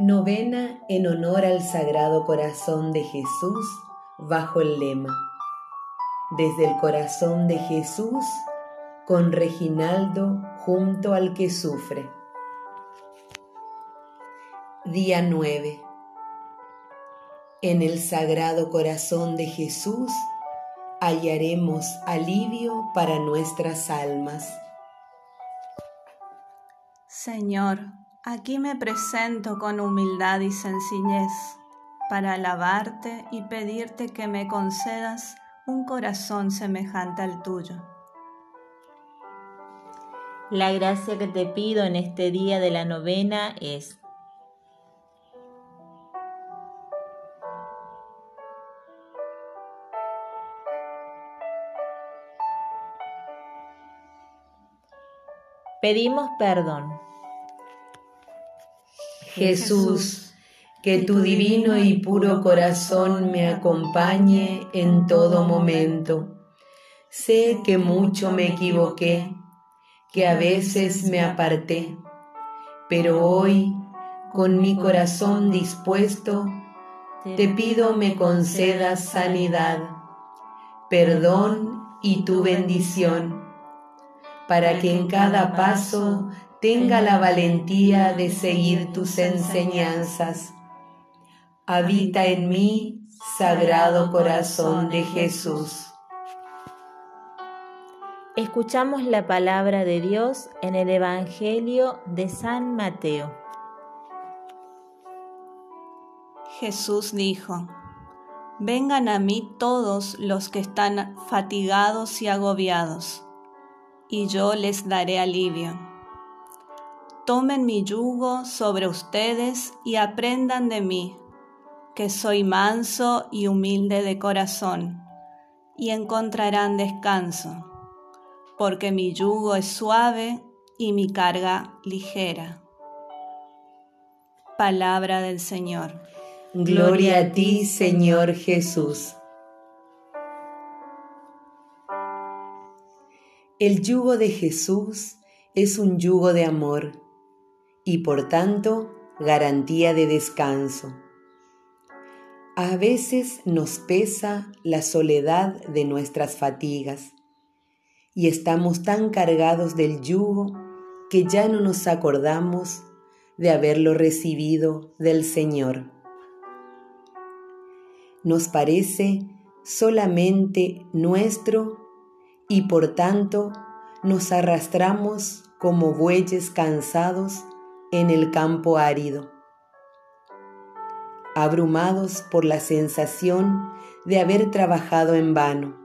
Novena en honor al Sagrado Corazón de Jesús bajo el lema Desde el corazón de Jesús con Reginaldo junto al que sufre. Día 9. En el Sagrado Corazón de Jesús hallaremos alivio para nuestras almas. Señor, Aquí me presento con humildad y sencillez para alabarte y pedirte que me concedas un corazón semejante al tuyo. La gracia que te pido en este día de la novena es Pedimos perdón Jesús, que tu divino y puro corazón me acompañe en todo momento. Sé que mucho me equivoqué, que a veces me aparté, pero hoy, con mi corazón dispuesto, te pido me concedas sanidad, perdón y tu bendición, para que en cada paso tenga la valentía de seguir tus enseñanzas. Habita en mí, Sagrado Corazón de Jesús. Escuchamos la palabra de Dios en el Evangelio de San Mateo. Jesús dijo, Vengan a mí todos los que están fatigados y agobiados, y yo les daré alivio tomen mi yugo sobre ustedes y aprendan de mí, que soy manso y humilde de corazón, y encontrarán descanso, porque mi yugo es suave y mi carga ligera. Palabra del Señor. Gloria a ti, Señor Jesús. El yugo de Jesús es un yugo de amor y por tanto garantía de descanso. A veces nos pesa la soledad de nuestras fatigas y estamos tan cargados del yugo que ya no nos acordamos de haberlo recibido del Señor. Nos parece solamente nuestro y por tanto nos arrastramos como bueyes cansados en el campo árido, abrumados por la sensación de haber trabajado en vano,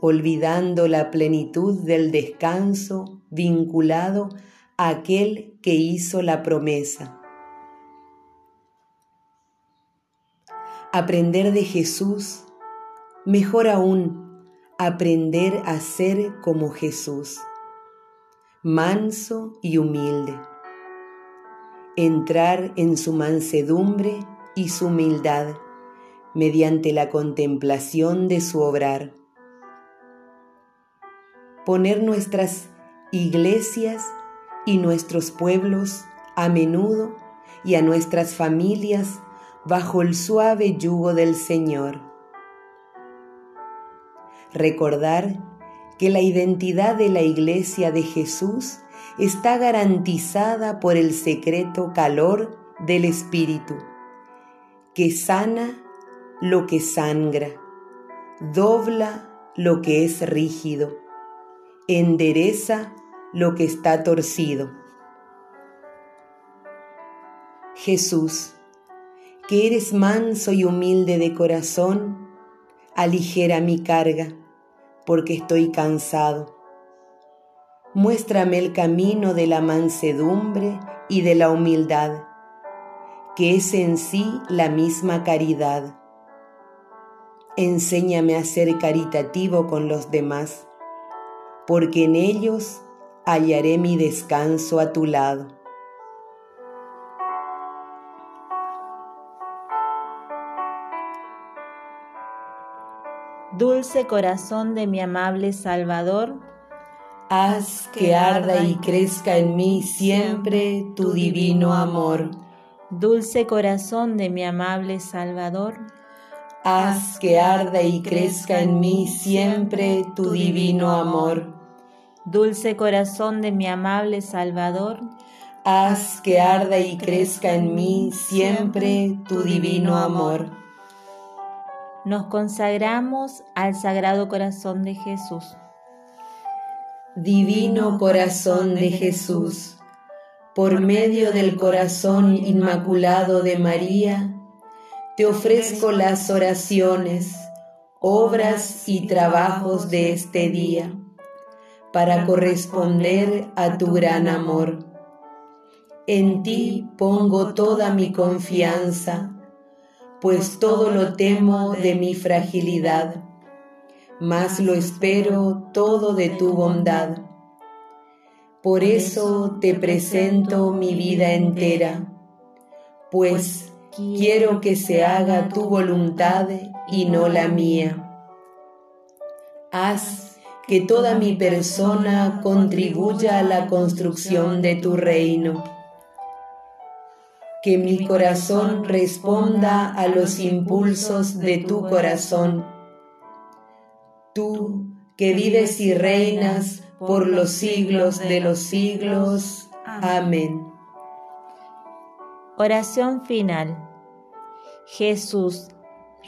olvidando la plenitud del descanso vinculado a aquel que hizo la promesa. Aprender de Jesús, mejor aún, aprender a ser como Jesús manso y humilde. Entrar en su mansedumbre y su humildad mediante la contemplación de su obrar. Poner nuestras iglesias y nuestros pueblos a menudo y a nuestras familias bajo el suave yugo del Señor. Recordar que la identidad de la iglesia de Jesús está garantizada por el secreto calor del Espíritu, que sana lo que sangra, dobla lo que es rígido, endereza lo que está torcido. Jesús, que eres manso y humilde de corazón, aligera mi carga porque estoy cansado. Muéstrame el camino de la mansedumbre y de la humildad, que es en sí la misma caridad. Enséñame a ser caritativo con los demás, porque en ellos hallaré mi descanso a tu lado. Dulce corazón de mi amable Salvador, Haz que arda y crezca en mí siempre tu divino amor. Dulce corazón de mi amable Salvador. Haz que arda y crezca en mí siempre tu divino amor. Dulce corazón de mi amable Salvador. Haz que arda y crezca en mí siempre tu divino amor. Nos consagramos al Sagrado Corazón de Jesús. Divino Corazón de Jesús, por medio del corazón inmaculado de María, te ofrezco las oraciones, obras y trabajos de este día para corresponder a tu gran amor. En ti pongo toda mi confianza, pues todo lo temo de mi fragilidad mas lo espero todo de tu bondad. Por eso te presento mi vida entera, pues quiero que se haga tu voluntad y no la mía. Haz que toda mi persona contribuya a la construcción de tu reino. Que mi corazón responda a los impulsos de tu corazón tú que vives y reinas por los siglos de los siglos. Amén. Oración final. Jesús,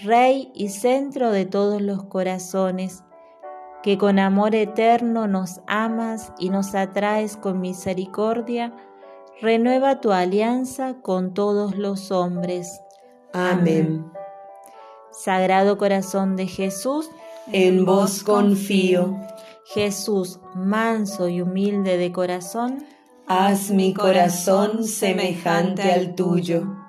Rey y centro de todos los corazones, que con amor eterno nos amas y nos atraes con misericordia, renueva tu alianza con todos los hombres. Amén. Sagrado Corazón de Jesús, en vos confío. Jesús, manso y humilde de corazón, haz mi corazón semejante al tuyo.